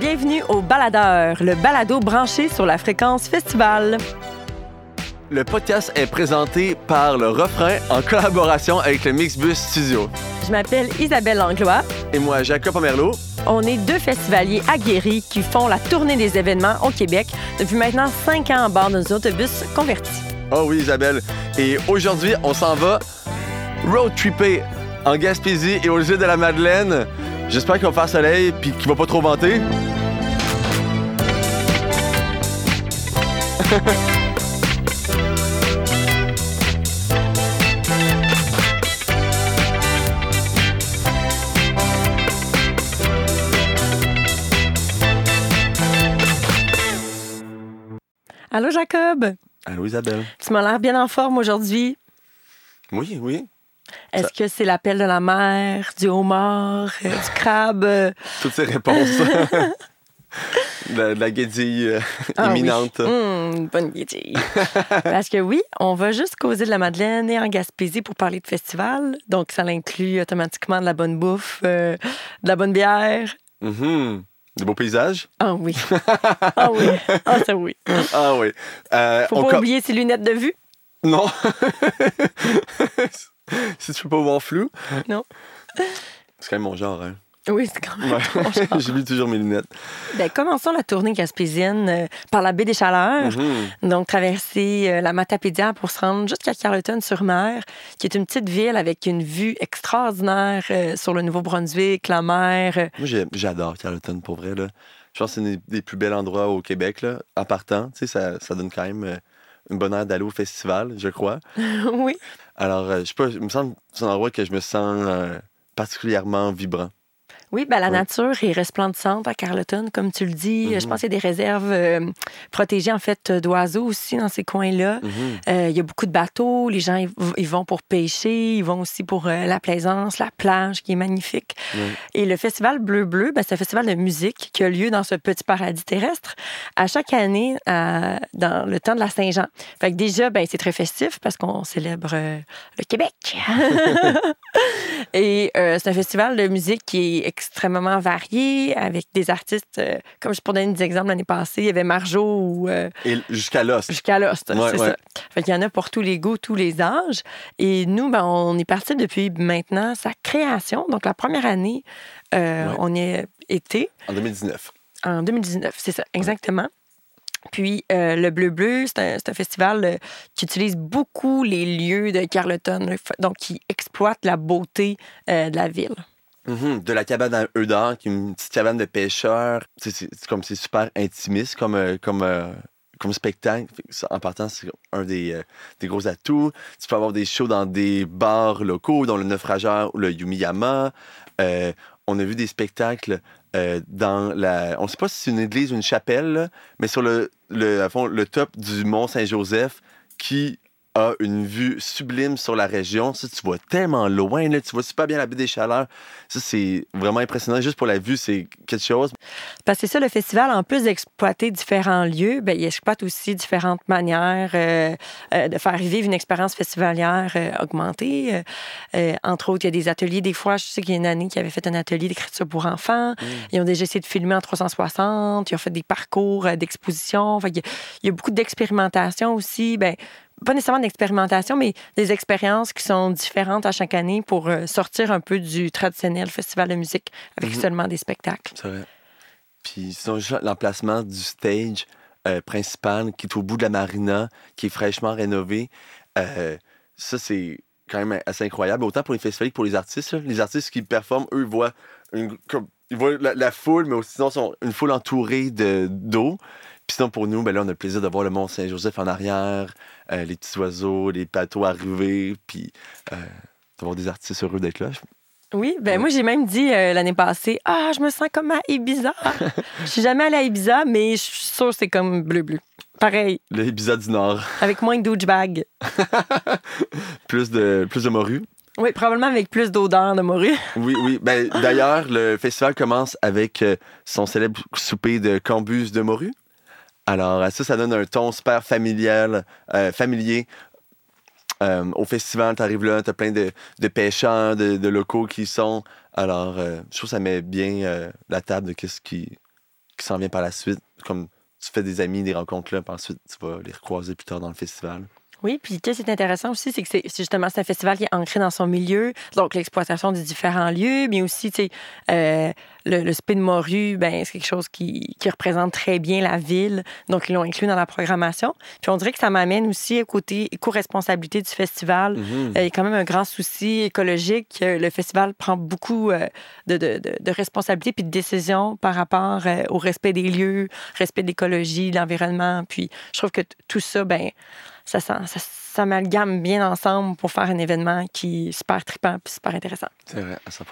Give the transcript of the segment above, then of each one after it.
Bienvenue au Baladeur, le balado branché sur la fréquence festival. Le podcast est présenté par Le Refrain en collaboration avec le Mixbus Studio. Je m'appelle Isabelle Langlois. Et moi, Jacob Pomerleau. On est deux festivaliers aguerris qui font la tournée des événements au Québec depuis maintenant cinq ans à bord de nos autobus convertis. Oh oui, Isabelle. Et aujourd'hui, on s'en va road tripper en Gaspésie et aux îles de la Madeleine. J'espère qu'il va faire soleil puis qu'il va pas trop venter. Allô, Jacob? Allô, Isabelle. Tu m'as l'air bien en forme aujourd'hui. Oui, oui. Est-ce que c'est l'appel de la mer, du homard, euh, du crabe? Toutes ces réponses. de, la- la guédille euh, Ah oui. imminente. Hum, bonne idée. Parce que oui, on va juste causer de la Madeleine et en Gaspésie pour parler de festival. Donc, ça inclut automatiquement de la bonne bouffe, euh, de la bonne bière. Mhm. De beaux paysages? Ah oui. Ah oui. Ah, ça oui. Ah oui. Euh, Faut on pas oublier ses lunettes de vue. Non. si tu peux pas voir flou. Non. C'est quand même mon genre, hein. Oui, c'est quand même. Ouais. mis toujours mes lunettes. Ben, commençons la tournée gaspésienne euh, par la baie des Chaleurs. Mhm. Donc, traverser euh, la Matapédia pour se rendre jusqu'à Carleton-sur-Mer, qui est une petite ville avec une vue extraordinaire euh, sur le Nouveau-Brunswick, la mer. Moi, j'adore Carleton, pour vrai. Là. Je pense que c'est un des- des plus bels endroits au Québec. Là. En partant, ça, ça donne quand même une bonne heure d'aller au festival, je crois. oui. Alors, euh, je sais pas, il me semble c'est un endroit que je me sens euh, particulièrement vibrant. Oui, ben, la nature est resplendissante à Carleton, comme tu le dis. Mhm. Je pense qu'il y a des réserves euh, protégées, en fait, d'oiseaux aussi dans ces coins-là. Mhm. Euh, il y a beaucoup de bateaux. Les gens, ils vont pour pêcher. Ils vont aussi pour euh, la plaisance, la plage, qui est magnifique. Et le festival Bleu Bleu, ben, c'est un festival de musique qui a lieu dans ce petit paradis terrestre à chaque année à- dans le temps de la Saint-Jean. Fait que déjà, ben, c'est très festif parce qu'on célèbre euh, le Québec. Et euh, c'est un festival de musique qui est extrêmement varié avec des artistes, euh, comme je pour donner des exemples l'année passée, il y avait Marjo ou euh, jusqu'à l'os. jusqu'à Lost, Ouais, c'est ouais. ça. Fait qu'il y en a pour tous les goûts, tous les âges. Et nous, ben, on est parti depuis maintenant sa création. Donc, la première année, euh, Ouais. on y a été En 2019. en 2019, c'est ça, exactement. Puis, euh, le Bleu Bleu, c'est un, festival euh, qui utilise beaucoup les lieux de Carleton, donc qui exploite la beauté euh, de la ville. Mhm. De la cabane à œufs d'or, qui est une petite cabane de pêcheurs. C'est comme c'est super intimiste comme, euh, comme, euh, comme spectacle. En partant, c'est un des, euh, des gros atouts. Tu peux avoir des shows dans des bars locaux, dont le Naufrageur ou le Yumiyama. On a vu des spectacles dans la. On ne sait pas si c'est une église ou une chapelle, mais sur le, le, fond, le top du Mont Saint-Joseph qui a une vue sublime sur la région. Ça, tu vois tellement loin, là, tu vois super bien la baie des Chaleurs. Ça, c'est vraiment impressionnant. Juste pour la vue, c'est quelque chose. Parce que ça, le festival, en plus d'exploiter différents lieux, ben, il exploite aussi différentes manières euh, euh, de faire vivre une expérience festivalière euh, augmentée. Euh, entre autres, il y a des ateliers. Des fois, je sais qu'il y a une année qui avait fait un atelier d'écriture pour enfants. Ils ont déjà essayé de filmer en 360. Ils ont fait des parcours d'exposition. A- il y a beaucoup d'expérimentation aussi. Ben, pas nécessairement d'expérimentation, mais des expériences qui sont différentes à chaque année pour euh, sortir un peu du traditionnel festival de musique avec Mhm. seulement des spectacles. C'est vrai. Puis sinon, l'emplacement du stage euh, principal qui est au bout de la marina, qui est fraîchement rénové. euh, ça, c'est quand même assez incroyable. Autant pour les festivals que pour les artistes. là. Les artistes qui performent, eux, voient, une, comme, ils voient la, la foule, mais aussi sinon, sont une foule entourée de- d'eau. Puis sinon, pour nous, ben là, on a le plaisir de voir le Mont Saint-Joseph en arrière, euh, les petits oiseaux, les bateaux arriver, puis euh, d'avoir des artistes heureux d'être là. Oui, ben Ouais. moi j'ai même dit euh, l'année passée, ah je me sens comme à Ibiza. Je suis jamais allée à Ibiza, mais je suis sûre que c'est comme bleu bleu. Pareil, Le Ibiza du Nord. avec moins de douchebag. Plus de, plus de morue. Oui, probablement avec plus d'odeur de morue. Oui, oui. Ben, D'ailleurs, le festival commence avec son célèbre souper de cambuse de morue. Alors, euh, ça, ça donne un ton super familial, euh, familier. Euh, au festival, tu arrives là, tu as plein de, pêcheurs, de, locaux qui sont. Alors, je trouve que ça met bien la table de qu'est-ce qui, s'en vient par la suite. Comme tu fais des amis, des rencontres là, puis ensuite tu vas les recroiser plus tard dans le festival. Oui, puis qu'est-ce qui est intéressant aussi, c'est que c'est justement c'est un festival qui est ancré dans son milieu, donc l'exploitation des différents lieux, mais aussi, tu sais, euh, le, le spin morue, ben c'est quelque chose qui, qui, représente très bien la ville, donc ils l'ont inclus dans la programmation. Puis on dirait que ça m'amène aussi au côté éco-responsabilité du festival. Mm -hmm. il y a quand même un grand souci écologique. Le festival prend beaucoup euh, de, de, de, de responsabilités puis de décisions par rapport au respect des lieux, respect de l'écologie, de l'environnement. Puis je trouve que tout ça, ben ça, ça, ça s'amalgame bien ensemble pour faire un événement qui est super trippant puis super intéressant. C'est vrai, à 100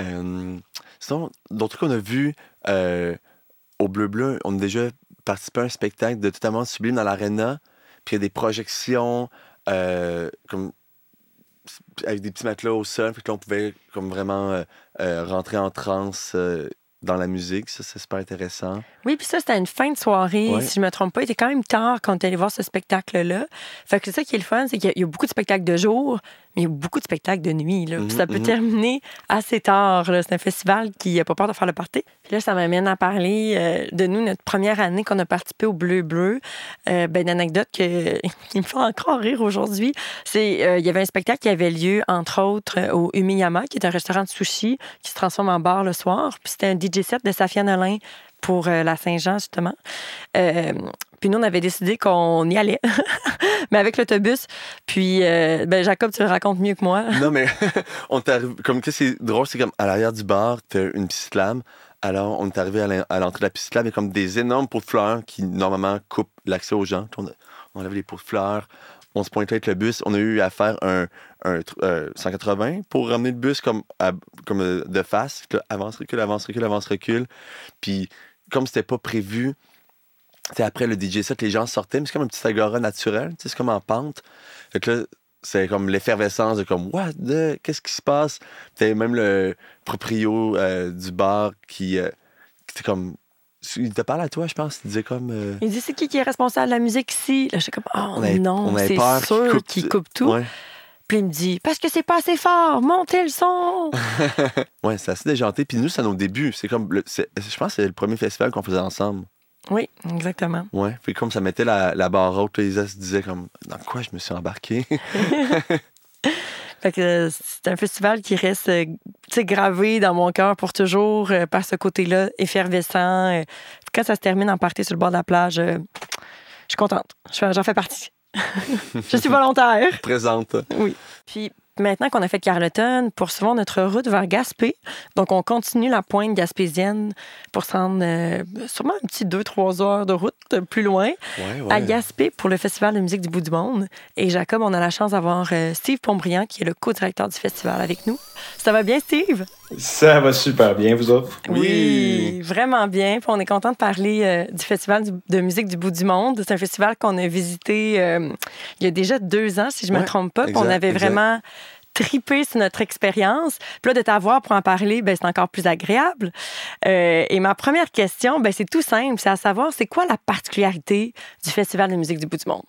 euh, Sinon, d'autres trucs qu'on a vu euh, au Bleu Bleu, on a déjà participé à un spectacle de Totalement Sublime dans l'Arena, puis il y a des projections euh, comme avec des petits matelas au sol, puis là, on pouvait comme vraiment euh, rentrer en transe dans la musique. Ça, c'est super intéressant. Oui, puis ça, c'était une fin de soirée. Ouais. Si je me trompe pas, il était quand même tard quand on est allé voir ce spectacle-là. Fait que c'est ça qui est le fun, c'est qu'il y a beaucoup de spectacles de jour, mais il y a beaucoup de spectacles de nuit. Là. -hmm, ça peut -hmm. terminer assez tard. C'est un festival qui n'a pas peur de faire le party. Puis là, ça m'amène à parler euh, de nous, notre première année qu'on a participé au Bleu Bleu. Euh, ben, une anecdote que, qui me fait encore rire aujourd'hui. C'est euh, il y avait un spectacle qui avait lieu, entre autres, au Umiyama, qui est un restaurant de sushi qui se transforme en bar le soir. Puis c'était un DJ set de Safia Nolin pour euh, la Saint-Jean, justement. Euh, puis nous, on avait décidé qu'on y allait, mais avec l'autobus. Puis, euh, ben, Jacob, tu le racontes mieux que moi. non, mais on t'arrive. Comme que c'est drôle, c'est comme à l'arrière du bar, t'as une piste lame. Alors, on est arrivé à l'entrée de la piste lame, il comme des énormes pots de fleurs qui, normalement, coupent l'accès aux gens. On, avait les pots de fleurs. On se pointait avec le bus. On a eu à faire un, un euh, 180 pour ramener le bus comme, comme de face. Avance, recule, avance, recule, avance, recule. Puis, comme c'était pas prévu, c'est après le DJ set, les gens sortaient, mais c'est comme un petit agora naturel, c'est comme en pente. Fait que là, c'est comme l'effervescence de comme, what the, qu'est-ce qui se passe? T'avais même le proprio euh, du bar qui, euh, était comme, il te parle à toi, je pense. Il disait comme. Euh... Il dit c'est qui qui est responsable de la musique ici? Là, je suis comme, oh on avait, non, c'est sûr qu'il coupe, coupe, tout. Ouais. Puis il me dit, parce que c'est pas assez fort, montez le son. ouais, c'est assez déjanté. Puis nous, c'est à nos débuts. C'est comme, le, je pense que c'est le premier festival qu'on faisait ensemble. Oui, exactement. Ouais, puis comme ça mettait la, la barre haute, les se disaient comme, dans quoi je me suis embarqué? Fait que c'est un festival qui reste gravé dans mon cœur pour toujours euh, par ce côté-là effervescent. Euh, quand ça se termine en partie sur le bord de la plage, euh, je suis contente. J'en fais partie. je suis volontaire. Présente. Oui. Puis maintenant qu'on a fait Carleton, poursuivons notre route vers Gaspé. Donc, on continue la pointe gaspésienne pour se rendre euh, sûrement un petit 2-3 heures de route plus loin ouais, ouais. à Gaspé pour le Festival de musique du bout du monde. Et Jacob, on a la chance d'avoir euh, Steve Pombriand, qui est le co-directeur du festival avec nous. Ça va bien, Steve? Ça va super bien, vous autres? Oui, oui vraiment bien. Puis on est content de parler euh, du Festival du, de musique du bout du monde. C'est un festival qu'on a visité euh, il y a déjà deux ans, si je ne me trompe pas. Exact, on avait exact. vraiment tripé sur notre expérience. Puis là, de t'avoir pour en parler, ben, c'est encore plus agréable. Euh, et ma première question, ben, c'est tout simple. C'est à savoir, c'est quoi la particularité du Festival de musique du bout du monde?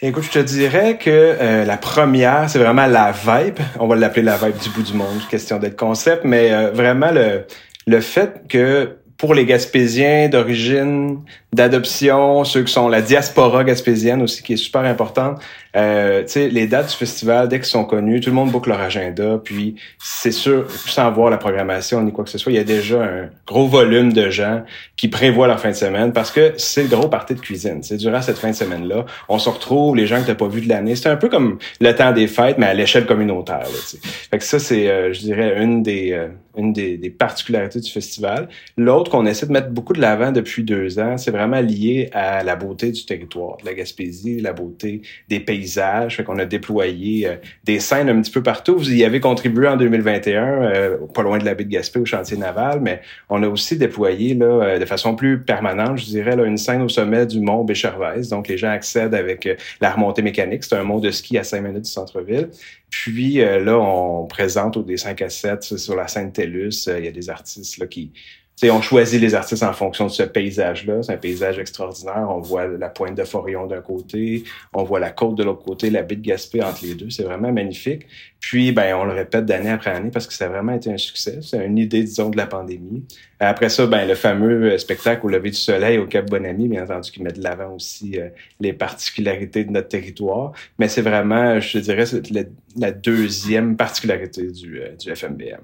Écoute, je te dirais que euh, la première, c'est vraiment la vibe. On va l'appeler la vibe du bout du monde, question d'être concept, mais euh, vraiment le, le fait que pour les Gaspésiens d'origine, d'adoption, ceux qui sont la diaspora gaspésienne aussi, qui est super importante. Euh, les dates du festival, dès qu'ils sont connus, tout le monde boucle leur agenda. Puis, c'est sûr, sans voir la programmation ni quoi que ce soit, il y a déjà un gros volume de gens qui prévoient leur fin de semaine parce que c'est le gros party de cuisine. C'est durant cette fin de semaine-là, on se retrouve, les gens que t'as pas vus de l'année. C'est un peu comme le temps des fêtes, mais à l'échelle communautaire. Là, fait que ça, c'est, euh, je dirais, une des euh, une des, des, particularités du festival. L'autre qu'on essaie de mettre beaucoup de l'avant depuis deux ans, c'est vraiment lié à la beauté du territoire, de la Gaspésie, la beauté des paysages. Qu'on a déployé euh, des scènes un petit peu partout. Vous y avez contribué en 2021, euh, pas loin de la baie de Gaspé, au chantier naval, mais on a aussi déployé là, euh, de façon plus permanente, je dirais, une scène au sommet du mont Béchervaise. Donc, les gens accèdent avec la remontée mécanique. C'est un mont de ski à 5 minutes du centre-ville. Puis là, on présente au des 5 à 7 sur la scène TELUS. Il y a des artistes là, qui on choisit les artistes en fonction de ce paysage-là. C'est un paysage extraordinaire. On voit la pointe de Forillon d'un côté, on voit la côte de l'autre côté, la baie de Gaspé entre les deux. C'est vraiment magnifique. Puis, ben, on le répète d'année après année parce que ça a vraiment été un succès. C'est une idée, disons, de la pandémie. Après ça, ben, le fameux spectacle au lever du soleil au Cap Bonami, bien entendu, qui met de l'avant aussi euh, les particularités de notre territoire. Mais c'est vraiment, je dirais, la, deuxième particularité du, euh, du FMBM.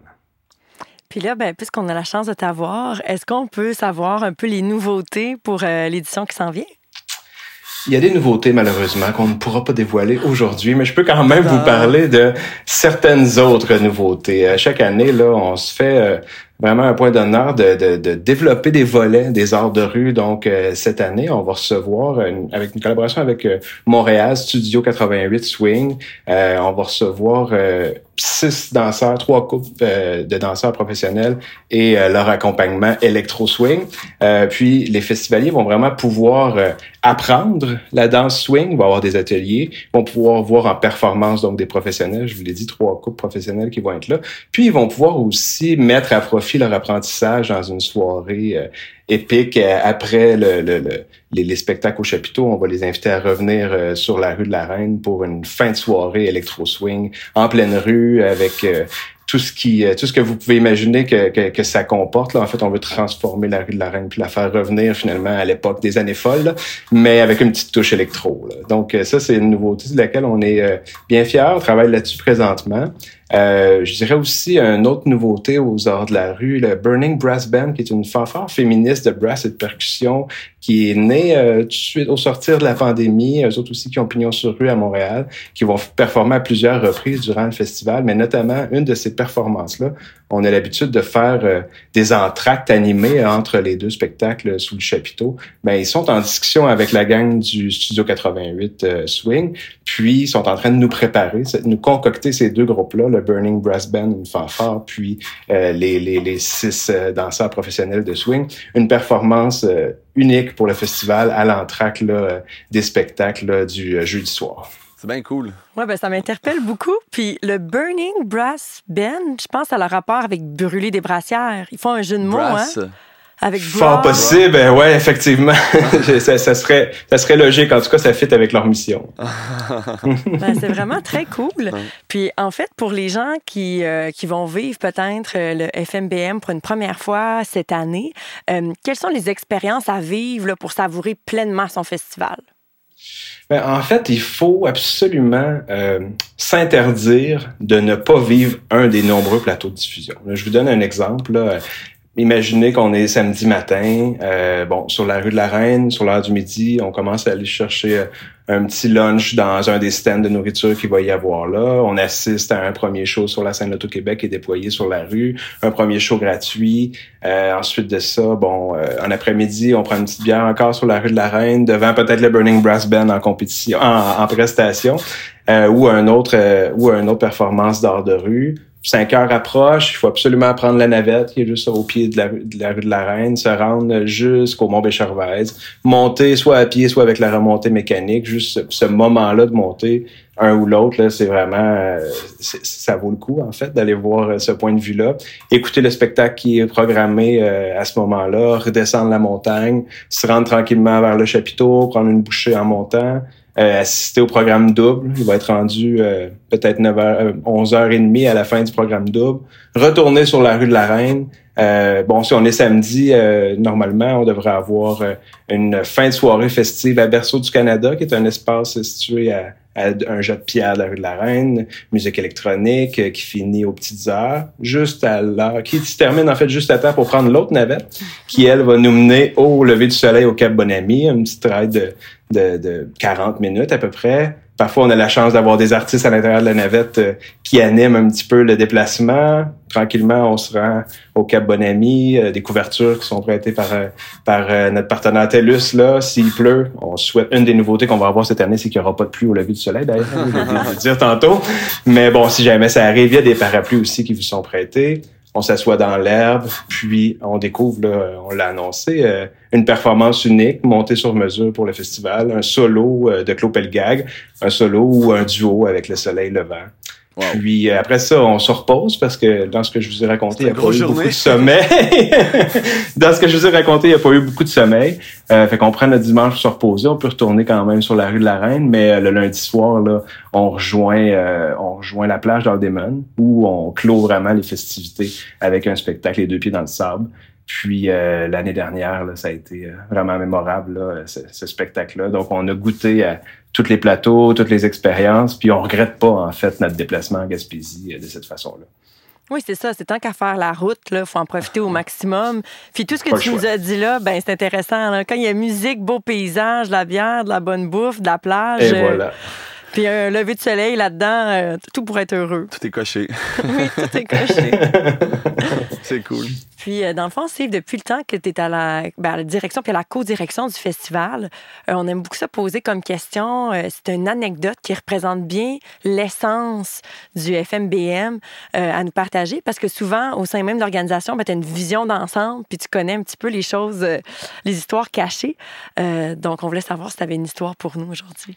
Puis là, ben, puisqu'on a la chance de t'avoir, est-ce qu'on peut savoir un peu les nouveautés pour euh, l'édition qui s'en vient? Il y a des nouveautés, malheureusement, qu'on ne pourra pas dévoiler aujourd'hui, mais je peux quand même vous ah. parler de certaines autres nouveautés. Euh, chaque année, là, on se fait euh, vraiment un point d'honneur de, de, de, développer des volets des arts de rue. Donc, cette année, on va recevoir, avec une collaboration avec Montréal Studio 88 Swing, on va recevoir six danseurs, trois couples euh, de danseurs professionnels et euh, leur accompagnement électro-swing. Euh, puis les festivaliers vont vraiment pouvoir apprendre la danse swing, vont avoir des ateliers, vont pouvoir voir en performance donc des professionnels, je vous l'ai dit, trois couples professionnels qui vont être là. Puis ils vont pouvoir aussi mettre à profit leur apprentissage dans une soirée épique après le, le, les, spectacles au chapiteau. On va les inviter à revenir sur la rue de la Reine pour une fin de soirée électro-swing en pleine rue avec euh, tout ce qui euh, tout ce que vous pouvez imaginer que, que, ça comporte. Là. En fait, on veut transformer la rue de la Reine puis la faire revenir finalement à l'époque des années folles, mais avec une petite touche électro. Donc euh, ça, c'est une nouveauté de laquelle on est bien fiers. On travaille là-dessus présentement. Euh, je dirais aussi une autre nouveauté aux arts de la rue, le Burning Brass Band, qui est une fanfare féministe de brass et de percussion, qui est née euh, tout de suite au sortir de la pandémie. Eux autres aussi qui ont pignon sur rue à Montréal, qui vont performer à plusieurs reprises durant le festival, mais notamment une de ces performances-là on a l'habitude de faire euh, des entractes animés entre les deux spectacles sous le chapiteau. Ben, ils sont en discussion avec la gang du Studio 88 euh, Swing, puis ils sont en train de nous préparer, de nous concocter ces deux groupes-là, le Burning Brass Band, une fanfare, puis euh, les, six danseurs professionnels de swing, une performance unique pour le festival à l'entracte des spectacles du jeudi soir. C'est bien cool. Oui, ben ça m'interpelle beaucoup. Puis le Burning Brass Band, je pense à le rapport avec brûler des brassières. Ils font un jeu de mots, hein? Avec Fort possible, ben ouais, effectivement. ça, serait, ça serait logique. En tout cas, ça fit avec leur mission. ben, c'est vraiment très cool. Puis, en fait, pour les gens qui, euh, qui vont vivre peut-être euh, le FMBM pour une première fois cette année, euh, quelles sont les expériences à vivre là, pour savourer pleinement son festival? Ben, en fait, il faut absolument euh, s'interdire de ne pas vivre un des nombreux plateaux de diffusion. je vous donne un exemple. Imaginez qu'on est samedi matin, euh, bon, sur la rue de la Reine, sur l'heure du midi, on commence à aller chercher euh, un petit lunch dans un des stands de nourriture qu'il va y avoir là. On assiste à un premier show sur la scène d'Auto-Québec qui est déployé sur la rue, un premier show gratuit. Euh, ensuite de ça, bon, en après-midi, on prend une petite bière encore sur la rue de la Reine, devant peut-être le Burning Brass Band en compétition, en, en prestation, ou un autre, ou une autre performance d'art de rue. 5 heures approche, il faut absolument prendre la navette qui est juste au pied de la, rue de la Reine, se rendre jusqu'au Mont Béchervaise, monter soit à pied, soit avec la remontée mécanique. Juste ce, moment-là de monter un ou l'autre, c'est vraiment, euh, ça vaut le coup en fait d'aller voir euh, ce point de vue-là, écouter le spectacle qui est programmé euh, à ce moment-là, redescendre la montagne, se rendre tranquillement vers le chapiteau, prendre une bouchée en montant, euh, assister au programme double. Il va être rendu euh, peut-être 9h, 11h30 à la fin du programme double. Retourner sur la rue de la Reine. Euh, bon, si on est samedi, normalement, on devrait avoir une fin de soirée festive à Berceau du Canada, qui est un espace situé à, un jet de pierre de la rue de la Reine, musique électronique qui finit aux petites heures, juste à l'heure, qui se termine en fait juste à temps pour prendre l'autre navette, qui elle va nous mener au lever du soleil au Cap Bonami, un petit travail de de, de 40 minutes à peu près. Parfois, on a la chance d'avoir des artistes à l'intérieur de la navette euh, qui animent un petit peu le déplacement. Tranquillement, on se rend au Cap Bonami, euh, des couvertures qui sont prêtées par euh, par notre partenaire TELUS. Là, s'il pleut, on souhaite une des nouveautés qu'on va avoir cette année, c'est qu'il n'y aura pas de pluie au lever du soleil. D'ailleurs, je vais dire tantôt. Mais bon, si jamais ça arrive, il y a des parapluies aussi qui vous sont prêtés on s'assoit dans l'herbe, puis on découvre, on l'a annoncé, euh, une performance unique montée sur mesure pour le festival, un solo euh, de Claude Pelgag, un solo ou un duo avec le soleil levant. Puis euh, après ça, on se repose parce que dans ce que je vous ai raconté, il n'y a pas eu beaucoup de sommeil. dans ce que je vous ai raconté, il n'y a pas eu beaucoup de sommeil. Euh, fait qu'on prend notre dimanche pour se reposer. On peut retourner quand même sur la rue de la Reine, mais euh, le lundi soir, là, on rejoint, euh, on rejoint la plage d'Aldemon où on clôt vraiment les festivités avec un spectacle les deux pieds dans le sable. Puis l'année dernière, là, ça a été vraiment mémorable, là, ce, ce spectacle-là. Donc, on a goûté à tous les plateaux, toutes les expériences, puis on regrette pas, en fait, notre déplacement à Gaspésie de cette façon-là. Oui, c'est ça. C'est tant qu'à faire la route, il faut en profiter au maximum. Puis tout ce que tu nous as dit là, ben c'est intéressant. Quand il y a musique, beau paysage, de la bière, de la bonne bouffe, de la plage. Et voilà. Puis un lever de soleil là-dedans, euh, tout pour être heureux. Tout est coché. oui, tout est coché. c'est cool. Puis, euh, dans le fond, Steve, depuis le temps que tu es à la, ben, la, direction puis à la co-direction du festival, euh, on aime beaucoup ça poser comme question. c'est une anecdote qui représente bien l'essence du FMBM à nous partager parce que souvent, au sein même de l'organisation, ben, tu as une vision d'ensemble puis tu connais un petit peu les choses, les histoires cachées. donc, on voulait savoir si tu avais une histoire pour nous aujourd'hui.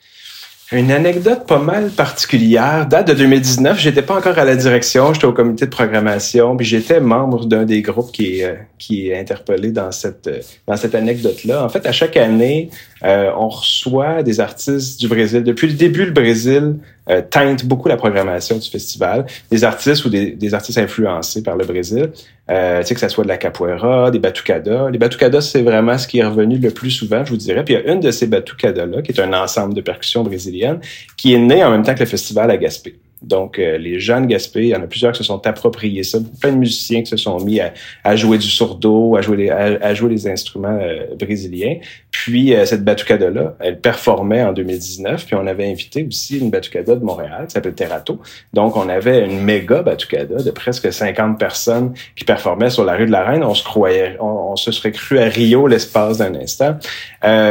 Une anecdote pas mal particulière. Date de 2019. J'étais pas encore à la direction. J'étais au comité de programmation. Puis j'étais membre d'un des groupes qui est, euh, qui est interpellé dans cette, euh, dans cette anecdote-là. En fait, à chaque année, euh, on reçoit des artistes du Brésil. Depuis le début, le Brésil euh, teinte beaucoup la programmation du festival. Des artistes ou des, des artistes influencés par le Brésil. Euh, tu sais, que ça soit de la capoeira, des batucadas. Les batucadas, c'est vraiment ce qui est revenu le plus souvent, je vous dirais. Puis il y a une de ces batucadas-là, qui est un ensemble de percussions brésiliennes, qui est née en même temps que le festival à Gaspé. Donc, euh, les jeunes Gaspé, il y en a plusieurs qui se sont appropriés ça. Plein de musiciens qui se sont mis à, jouer du sourdo, à jouer les, à, jouer les instruments euh, brésiliens. Puis, euh, cette batucada-là, elle performait en 2019. Puis, on avait invité aussi une batucada de Montréal qui s'appelle Terrato. Donc, on avait une méga batucada de presque 50 personnes qui performaient sur la rue de la Reine. On se croyait, on, se serait cru à Rio l'espace d'un instant.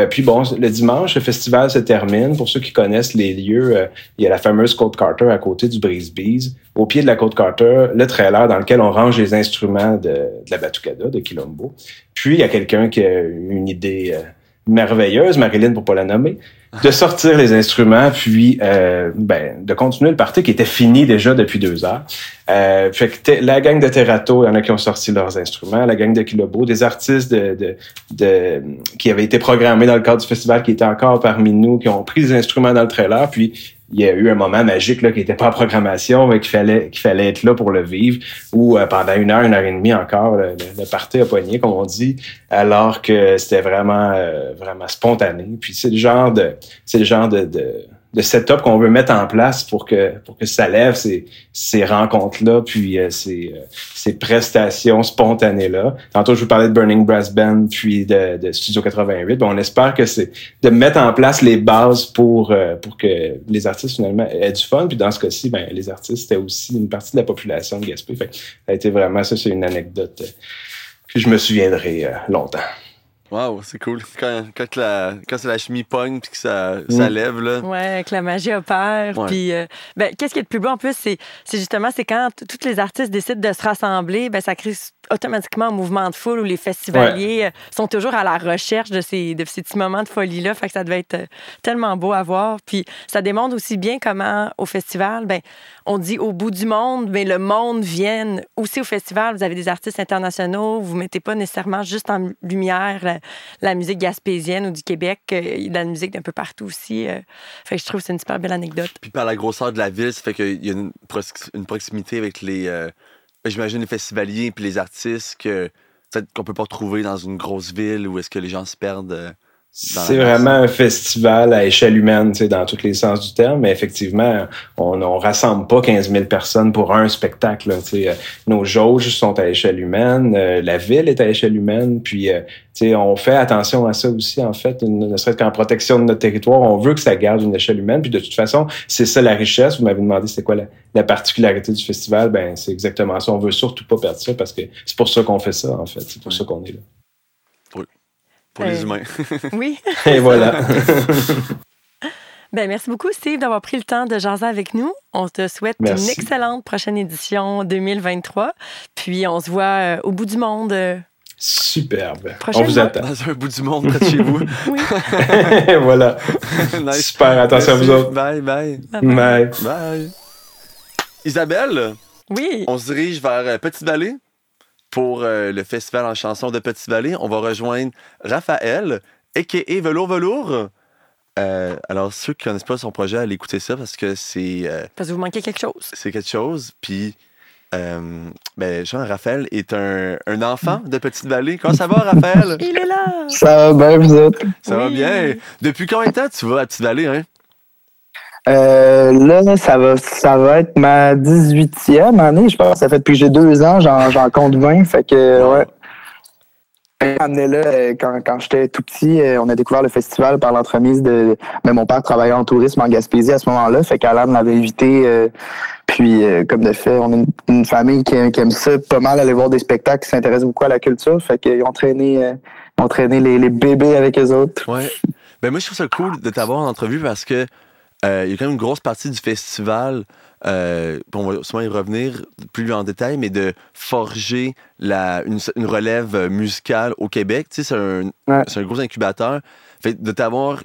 puis, bon, le dimanche, le festival se termine. Pour ceux qui connaissent les lieux, il y a la fameuse Côte Carter à côté du Brisbee, au pied de la côte Carter, le trailer dans lequel on range les instruments de, la Batucada, de Quilombo. Puis, il y a quelqu'un qui a une idée euh, merveilleuse, Marilyn pour pas la nommer, de sortir les instruments, puis euh, ben, de continuer le party qui était fini déjà depuis deux heures. Euh, fait que la gang de Terrato, il y en a qui ont sorti leurs instruments, la gang de Kilobo, des artistes de, de, de, qui avaient été programmés dans le cadre du festival, qui étaient encore parmi nous, qui ont pris les instruments dans le trailer, puis il y a eu un moment magique là, qui n'était pas en programmation, mais qu'il fallait, qu'il fallait être là pour le vivre, où euh, pendant une heure, une heure et demie encore, le, le party a poigné, comme on dit, alors que c'était vraiment, euh, vraiment spontané. Puis c'est le genre de, c'est le genre de, de de setup qu'on veut mettre en place pour que pour que ça lève ces, ces rencontres-là, puis euh, ces, euh, ces prestations spontanées-là. Tantôt, je vous parlais de Burning Brass Band, puis de, de Studio 88. on espère que c'est de mettre en place les bases pour euh, pour que les artistes, finalement, aient du fun. Puis dans ce cas-ci, ben, les artistes, c'était aussi une partie de la population de Gaspé. Fait, ça a été vraiment, ça, c'est une anecdote que je me souviendrai longtemps. Wow, c'est cool. Quand, quand, la, quand c'est la chimie pogne puis que ça, ça mm. lève, là. Ouais, que la magie opère. Puis, euh, ben, qu'est-ce qui est le plus beau en plus, c'est, c'est justement, c'est quand tous les artistes décident de se rassembler, ben, ça crée automatiquement un mouvement de foule où les festivaliers euh, sont toujours à la recherche de ces, de ces petits moments de folie-là. Fait que ça devait être euh, tellement beau à voir. Puis ça démontre aussi bien comment au festival, ben, on dit au bout du monde, mais le monde vient aussi au festival. Vous avez des artistes internationaux, vous mettez pas nécessairement juste en lumière la, musique gaspésienne ou du Québec, euh, la musique d'un peu partout aussi. Fait que je trouve que c'est une super belle anecdote. Puis par la grosseur de la ville, ça fait qu'il y a une, une proximité avec les j'imagine les festivaliers puis les artistes que peut-être qu'on peut pas retrouver dans une grosse ville où est-ce que les gens se perdent. C'est vraiment un festival à échelle humaine, tu sais, dans tous les sens du terme, mais effectivement, on ne rassemble pas 15 000 personnes pour un spectacle. Tu sais. Euh, nos jauges sont à échelle humaine, euh, la ville est à échelle humaine, puis euh, tu sais, on fait attention à ça aussi, en fait, ne serait-ce qu'en protection de notre territoire, on veut que ça garde une échelle humaine, puis de toute façon, c'est ça la richesse. Vous m'avez demandé c'est quoi la, particularité du festival, ben c'est exactement ça. On veut surtout pas perdre ça parce que c'est pour ça qu'on fait ça, en fait. C'est pour ça qu'on est là. Pour les euh, humains. oui. Et voilà. Ben, merci beaucoup, Steve, d'avoir pris le temps de jaser avec nous. On te souhaite une excellente prochaine édition 2023. Puis on se voit euh, au bout du monde. Superbe. On vous attend. Dans un bout du monde près de chez vous. oui. voilà. Super. Attention à vous autres. Bye, bye. Bye. Bye. Isabelle, Oui. on se dirige vers euh, Petite-Vallée pour euh, le festival en chanson de Petite-Vallée. On va rejoindre Raphaël, a.k.a. Velours Velours. Euh, alors, ceux qui connaissent pas son projet, allez écouter ça parce que c'est euh, Parce que vous manquez quelque chose. c'est quelque chose. Puis, euh, ben, Jean Raphaël est un, un enfant de Petite-Vallée. Comment ça va, Raphaël? Il est là. Ça va bien, vous autres? Ça va bien. Depuis combien de temps tu vas à Petite-Vallée, hein? Euh, là, ça va, ça va être ma 18e année, je pense. Ça fait depuis que j'ai deux ans, j'en, compte 20. Fait que, ouais. Là, euh, quand, quand j'étais tout petit, euh, on a découvert le festival par l'entremise de. Mais mon père travaillait en tourisme en Gaspésie à ce moment-là, fait qu'Alan m'avait invité. euh, puis, comme de fait, on a une, une famille qui, aime ça pas mal aller voir des spectacles, qui s'intéresse beaucoup à la culture. Fait qu'ils ont traîné, ont traîné les, les bébés avec eux autres. Ouais. Ben moi, je trouve ça cool de t'avoir en entrevue parce que euh, il y a quand même une grosse partie du festival. Euh, on va sûrement y revenir plus en détail, mais de forger la, une, une relève musicale au Québec. Tu sais, c'est un, Ouais. un gros incubateur. Fait de t'avoir.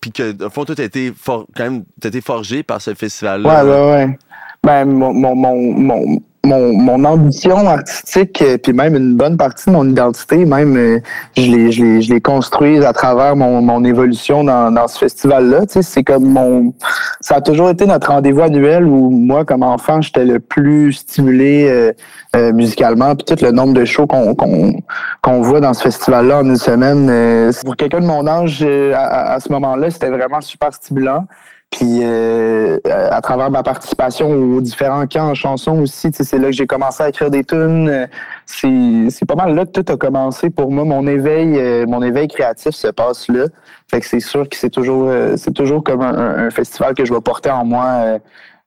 Puis que, au fond, toi, t'as été, for- quand même, t'as été forgé par ce festival-là. Ouais, ouais, ouais. Ben, mon, mon, mon, mon, mon, ambition artistique, euh, puis même une bonne partie de mon identité, même, euh, je l'ai, je je construise à travers mon, mon évolution dans, dans ce festival-là. Tu sais, c'est comme mon, ça a toujours été notre rendez-vous annuel où moi, comme enfant, j'étais le plus stimulé euh, euh, musicalement. Puis tout le nombre de shows qu'on, qu'on, qu'on voit dans ce festival-là en une semaine, euh, pour quelqu'un de mon âge, euh, à- à ce moment-là, c'était vraiment super stimulant. Puis euh, euh, à travers ma participation aux différents camps en chanson aussi, c'est là que j'ai commencé à écrire des tunes. Euh, C'est, pas mal là que tout a commencé pour moi. Mon éveil, euh, mon éveil créatif se passe là. Fait que c'est sûr que c'est toujours, c'est toujours comme un, festival que je vais porter en moi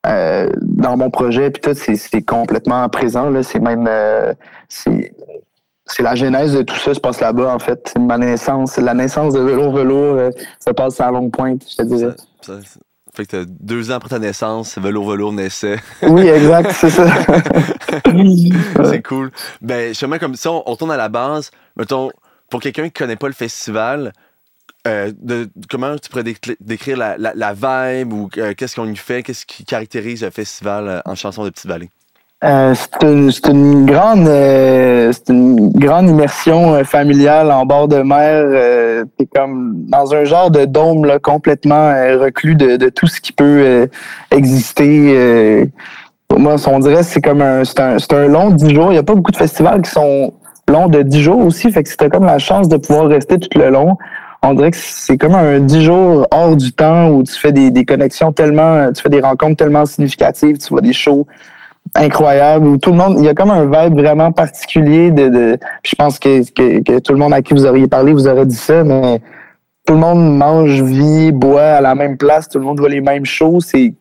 dans mon projet. Puis tout, c'est, complètement présent. Là. C'est même, c'est, la genèse de tout ça se passe là-bas en fait. C'est ma naissance, la naissance de Velours Velours euh, se passe à Longue Pointe, je te dirais. Ça- ça- fait que deux ans après ta naissance, Velours Velours naissait. Oui, exact, c'est ça. C'est cool. Ben, justement, comme ça, on, on retourne à la base. Mettons, pour quelqu'un qui connaît pas le festival, euh, de, comment tu pourrais décrire la, la, la vibe ou euh, qu'est-ce qu'on y fait, qu'est-ce qui caractérise le festival euh, en chanson de Petite-Vallée? Euh, c'est une, une grande euh, c'est une grande immersion euh, familiale en bord de mer. Euh, T'es comme dans un genre de dôme là, complètement reclus de, de tout ce qui peut exister. Pour moi, on dirait c'est comme un c'est un, un long dix jours. Il n'y a pas beaucoup de festivals qui sont longs de dix jours aussi. Fait que t'as comme la chance de pouvoir rester tout le long, on dirait que c'est comme un dix jours hors du temps où tu fais des, des connexions tellement, tu fais des rencontres tellement significatives, tu vois des shows incroyables où tout le monde, il y a comme un vibe vraiment particulier de, je pense que, que, tout le monde à qui vous auriez parlé vous aurait dit ça, mais tout le monde mange, vit, boit à la même place, tout le monde voit les mêmes choses, c'est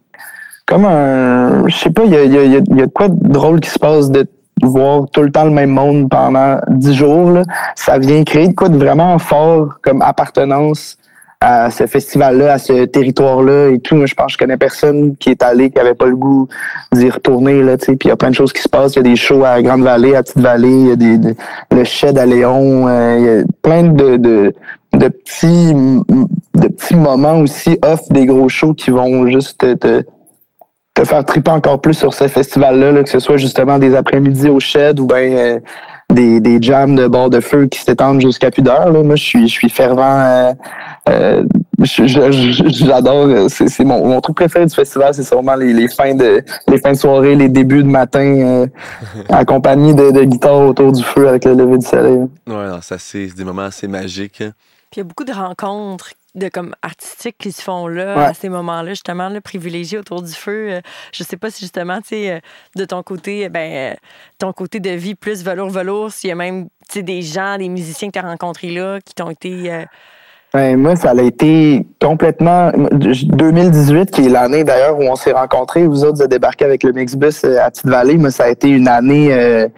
comme un, je sais pas, il y a, il y, a, il y a- quoi de drôle qui se passe de voir tout le temps le même monde pendant dix jours, là. ça vient créer de quoi de vraiment fort comme appartenance à ce festival-là, à ce territoire-là et tout. Moi, je pense que je connais personne qui est allé, qui avait pas le goût d'y retourner, là. Puis il y a plein de choses qui se passent. Il y a des shows à Grande-Vallée, à Petite-Vallée, il y a des, de- le shed à Léon, euh, il y a plein de, de, de petits, de petits moments aussi off des gros shows qui vont juste te, te, te faire triper encore plus sur ce festival-là, là, que ce soit justement des après-midi au shed ou bien euh, des, des jams de bord de feu qui s'étendent jusqu'à plus d'heure. là. Moi, je suis, je suis fervent. euh, euh, je- je- je- J'adore. C'est c'est mon, mon truc préféré du festival, c'est sûrement les, les fins de les fins de soirée, les débuts de matin, euh, accompagnés de, de guitare autour du feu avec le lever du soleil. Ouais, non, ça, c'est c'est des moments assez magiques. hein. Puis il y a beaucoup de rencontres de comme artistiques qui se font là Ouais. à ces moments-là justement là, privilégiés autour du feu Euh, je sais pas si justement tu sais euh, de ton côté ben euh, ton côté de vie plus velours velours s'il y a même tu sais des gens des musiciens que tu as rencontrés là qui t'ont été euh, Ben, moi, ça a été complètement 2018, qui est l'année d'ailleurs où on s'est rencontrés. Vous autres, vous avez débarqué avec le Mixbus euh, à Petite-Vallée. Moi, ça a été une année. euh,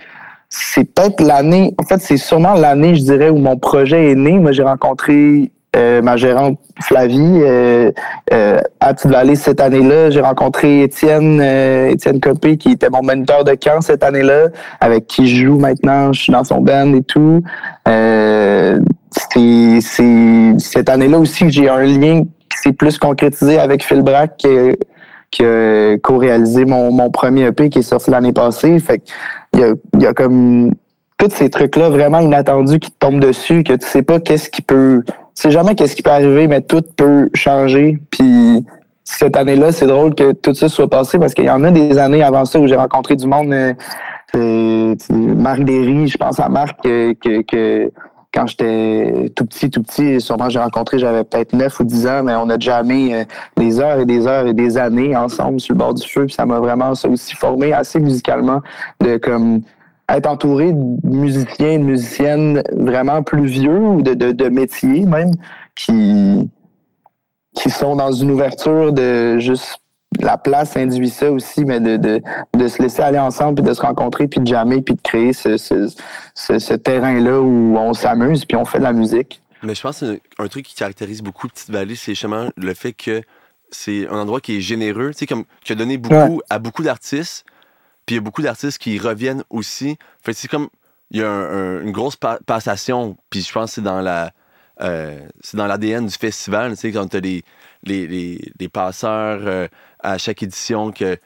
c'est peut-être l'année. En fait, c'est sûrement l'année, je dirais, où mon projet est né. Moi, j'ai rencontré euh, ma gérante Flavie euh, euh, à Petite-Vallée cette année-là. J'ai rencontré Étienne, euh, Étienne Copé, qui était mon mentor de camp cette année-là, avec qui je joue maintenant. Je suis dans son band et tout. Euh, c'est cette année-là aussi que j'ai un lien qui s'est plus concrétisé avec Phil Brack que, qui a co-réalisé mon, mon premier EP qui est sorti l'année passée. Fait il y a, y a comme tous ces trucs-là vraiment inattendus qui te tombent dessus, que tu sais pas qu'est-ce qui peut. Tu sais jamais qu'est-ce qui peut arriver, mais tout peut changer. Puis cette année-là, c'est drôle que tout ça soit passé parce qu'il y en a des années avant ça où j'ai rencontré du monde. Euh, euh, Marc Derry, je pense à Marc que, que, que quand j'étais tout petit, tout petit, sûrement j'ai rencontré, j'avais peut-être 9 ou 10 ans, mais on a jamais euh, des heures et des heures et des années ensemble sur le bord du feu. Puis ça m'a vraiment ça aussi formé assez musicalement de comme être entouré de musiciens, de musiciennes vraiment plus vieux ou de, de, de métiers même qui qui sont dans une ouverture de juste la place induit ça aussi, mais de, de, de se laisser aller ensemble, puis de se rencontrer, puis de jammer, puis de créer ce, ce, ce, ce terrain-là où on s'amuse, puis on fait de la musique. Mais je pense que un truc qui caractérise beaucoup Petite Vallée, c'est justement le fait que c'est un endroit qui est généreux, tu sais, comme qui a donné beaucoup Ouais. à beaucoup d'artistes, puis il y a beaucoup d'artistes qui reviennent aussi. Fait que c'est comme il y a un- un- une grosse pa- passation, puis je pense que c'est dans la euh, c'est dans l'ADN du festival, tu sais, quand tu as les, les, les, les passeurs euh, à chaque édition que.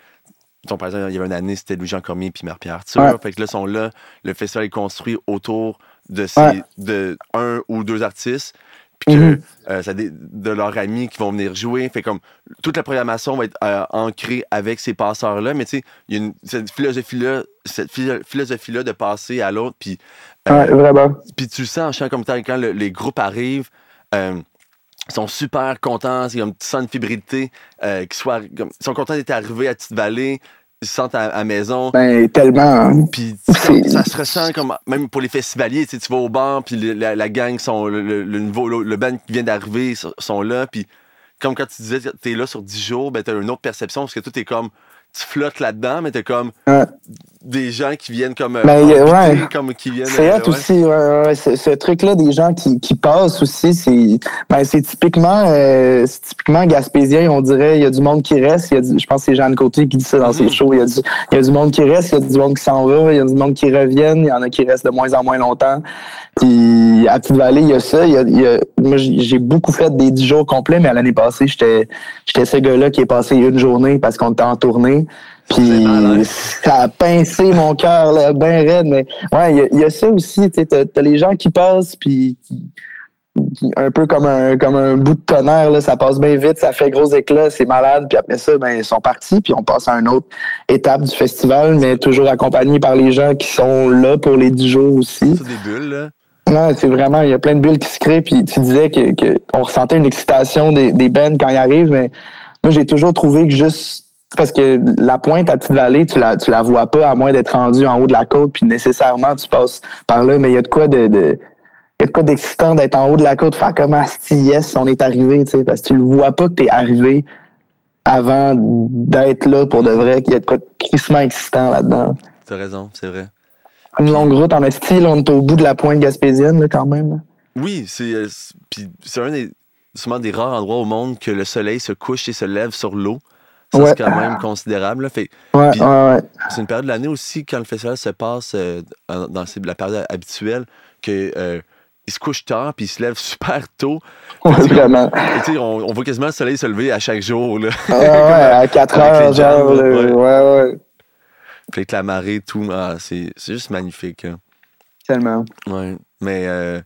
mettons, par exemple, il y avait une année, c'était Louis-Jean Cormier puis Marie-Pierre Arthur. Ouais. Fait que là, ils sont là. Le festival est construit autour de, ces, Ouais. de un ou deux artistes. Puis que euh, ça de leurs amis qui vont venir jouer. Fait comme toute la programmation va être euh, ancrée avec ces passeurs-là. Mais tu sais, il y a une, cette philosophie-là, cette philo- philosophie-là de passer à l'autre. Puis euh, Ouais, vraiment. puis tu le sens en chant comme tel, quand le- les groupes arrivent, euh, ils sont super contents, c'est comme tu sens une fébrilité, comme- ils sont contents d'être arrivés à Petite-Vallée, ils se sentent à, à maison, Ben, tellement. hein. puis ça se ressent comme, même pour les festivaliers, tu vas au bar, puis la, la gang, sont, le, le, le nouveau, le, band qui vient d'arriver sont- sont là, puis comme quand tu disais, t'es là sur 10 jours, ben t'as une autre perception, parce que tout est comme, tu flottes là-dedans, mais t'as comme Ouais. des gens qui viennent comme, euh, Ben, ouais. comme qui viennent... C'est euh, ouais. aussi, ouais, ouais, ouais. Ce, ce truc-là des gens qui, qui passent aussi, c'est ben, c'est typiquement euh, c'est typiquement gaspésien, on dirait. Il y a du monde qui reste. Y a du- je pense que c'est Jeanne Côté qui dit ça dans ses Mhm. shows. Il y, a du, il y a du monde qui reste, il y a du monde qui s'en va, il y a du monde qui reviennent, il y en a qui restent de moins en moins longtemps. Puis à Petite-Vallée, il y a ça. Il y a, y a- moi, j'ai beaucoup fait des 10 jours complets, mais l'année passée, j'étais j'étais ce gars-là qui est passé une journée parce qu'on était en tournée. C'est Puis mal, hein? ça a pincé mon cœur là, ben raide, mais ouais, il y a- il y, a ça aussi. Tu t'as les gens qui passent, puis qui- qui- un peu comme un comme un bout de tonnerre là, ça passe bien vite, ça fait gros éclat, c'est malade. Puis après ça, ben ils sont partis, puis on passe à une autre étape du festival, mais toujours accompagné par les gens qui sont là pour les 10 jours aussi. Ça, des bulles, là. Non, c'est vraiment, il y a plein de bulles qui se créent, puis tu disais que, que on ressentait une excitation des, des bands quand ils arrivent, mais moi j'ai toujours trouvé que juste parce que la pointe à Petite-Vallée, tu la, tu la vois pas à moins d'être rendu en haut de la côte, puis nécessairement tu passes par là, mais il y a de quoi de, de il y a de quoi d'excitant d'être en haut de la côte, faire comme Asti, yes, on est arrivé, tu sais, parce que tu le vois pas que t'es arrivé avant d'être là pour de vrai, qu'il y a de quoi de crissement excitant là-dedans. T'as raison, c'est vrai. Une longue route en esti, on est au bout de la pointe gaspésienne, là, quand même. Oui, c'est euh, c'est un des sûrement des rares endroits au monde que le soleil se couche et se lève sur l'eau. Ça, Ouais. c'est quand même considérable. là. Fait, Ouais, ouais, ouais. c'est une période de l'année aussi, quand le festival se passe euh, dans la période habituelle, que euh, il se couche tard puis il se lève super tôt. Que, vraiment. on, on voit quasiment le soleil se lever à chaque jour. Là. Ouais, à 4 Avec heures, genre, ouais. ouais, Puis avec la marée, tout. ah, c'est c'est juste magnifique. hein. tellement. Ouais. Mais euh,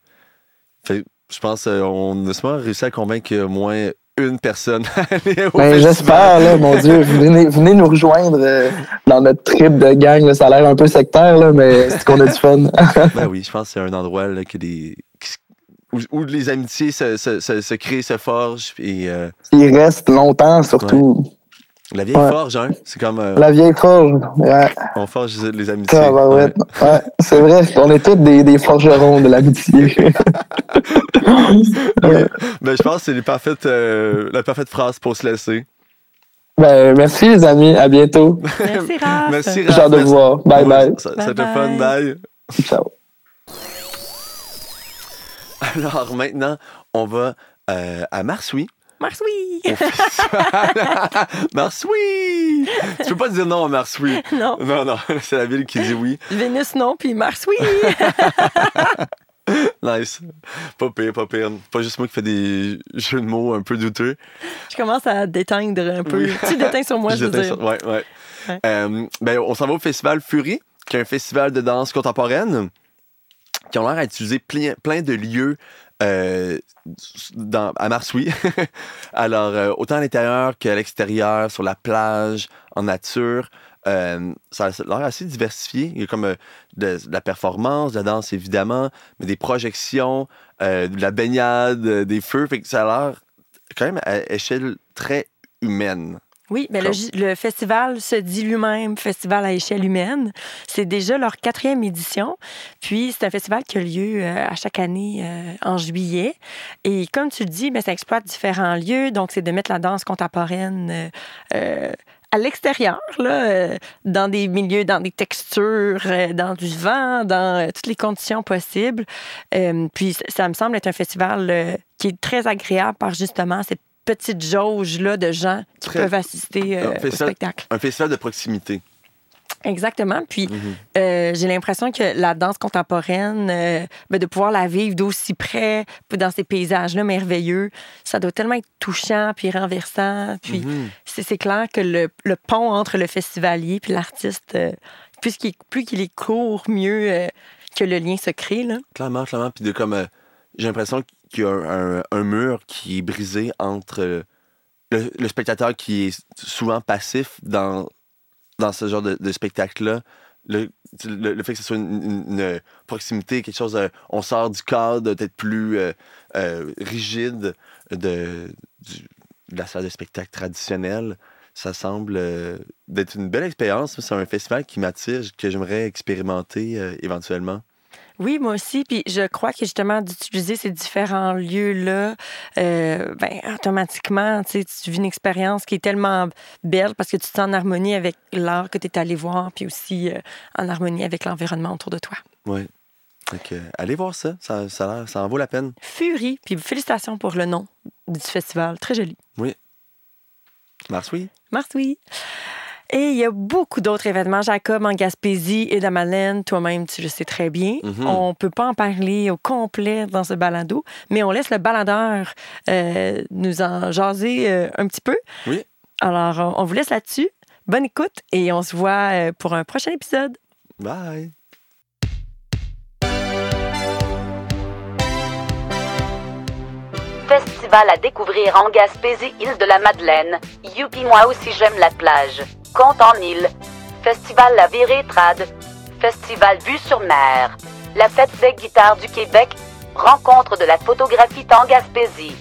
fait- je pense qu'on a sûrement réussi à convaincre moins une personne Ben, j'espère, là, mon Dieu, venez, venez nous rejoindre euh, dans notre trip de gang, là. ça a l'air un peu sectaire, là, mais c'est qu'on a du fun. Ben oui, je pense que c'est un endroit là, que des, où, où les amitiés se, se, se, se créent, se forgent. Et euh, Il reste longtemps, surtout. La vieille Ouais. forge, hein, c'est comme euh, La vieille forge, ouais, on forge les amitiés. ça, bah, ouais. ouais. c'est vrai, on est tous des, des forgerons de l'amitié. Ouais. Ben, je pense que c'est les parfaites, euh, la parfaite phrase pour se laisser. ben, merci les amis, à bientôt. Merci, Raph. Merci, J'ai hâte de Merci. vous voir. Bye bye. Ça, Bye C'était fun, bye. bye. Ciao. Alors maintenant, on va euh, à Marsoui. Marsoui! Marsoui! Tu peux pas dire non à Marsoui. Non. Non, non, c'est la ville qui dit oui. Vénus, non, puis Mars, oui! Nice. Pas pire, pas pire. Pas juste moi qui fais des jeux de mots un peu douteux. Je commence à déteindre un peu. Oui. Tu déteins sur moi, je, veux déteins dire. sur- Ouais, ouais. Ouais. Euh, ben, on s'en va au festival Fury, qui est un festival de danse contemporaine, qui ont l'air à utiliser plein, plein de lieux euh, dans, à Marsouis. Alors, euh, autant à l'intérieur qu'à l'extérieur, sur la plage, en nature. Euh, ça a l'air assez diversifié. Il y a comme euh, de, de la performance, de la danse évidemment, mais des projections, euh, de la baignade, euh, des feux. Fait que ça a l'air quand même à échelle très humaine. Oui, mais le, Comme- le festival se dit lui-même festival à échelle humaine. C'est déjà leur quatrième édition. Puis c'est un festival qui a lieu euh, à chaque année euh, en juillet. Et comme tu le dis, ben, ça exploite différents lieux. Donc c'est de mettre la danse contemporaine euh, à l'extérieur, là, dans des milieux, dans des textures, dans du vent, dans toutes les conditions possibles. Puis ça, me semble être un festival qui est très agréable par justement cette petite jauge-là de gens qui Très- peuvent assister euh, au festival- spectacle. Un festival de proximité. Exactement. Puis Mhm. euh, j'ai l'impression que la danse contemporaine, euh, ben, de pouvoir la vivre d'aussi près, dans ces paysages-là merveilleux, ça doit tellement être touchant puis renversant. Puis Mhm. c'est c'est clair que le, le pont entre le festivalier puis l'artiste, euh, plus qu'il est court, mieux que le lien se crée. Là. Clairement, clairement. Puis de comme. j'ai l'impression qu'il y a un, un- mur qui est brisé entre euh, le, spectateur qui est souvent passif dans, dans ce genre de, de spectacle-là. Le, le, fait que ce soit une, proximité, quelque chose. de- on sort du cadre peut-être plus euh, euh, rigide de, du- la salle de spectacle traditionnelle. Ça semble euh, d'être une belle expérience. C'est un festival qui m'attire, que j'aimerais expérimenter euh, éventuellement. Oui, moi aussi. Puis je crois que justement d'utiliser ces différents lieux-là, euh, ben, automatiquement, tu sais, tu vis une expérience qui est tellement belle parce que tu te sens en harmonie avec l'art que tu es allé voir, puis aussi euh, en harmonie avec l'environnement autour de toi. Oui. Donc, euh, allez voir ça. Ça, ça, ça en vaut la peine. Fury, puis félicitations pour le nom du festival. Très joli. Mars, oui. Mars, oui. Et il y a beaucoup d'autres événements, Jacob, en Gaspésie et dans Madeleine. Toi-même, tu le sais très bien. Mhm. On peut pas en parler au complet dans ce balado, mais on laisse le baladeur euh, nous en jaser euh, un petit peu. Oui. Alors, on on vous laisse là-dessus. Bonne écoute et on se voit euh, pour un prochain épisode. Bye. Festival à découvrir en Gaspésie, île de la Madeleine. Youpi, moi aussi j'aime la plage. Compte en île. Festival La Virée Trad. Festival Vue sur mer. La fête des guitares du Québec. Rencontre de la photographie en Gaspésie.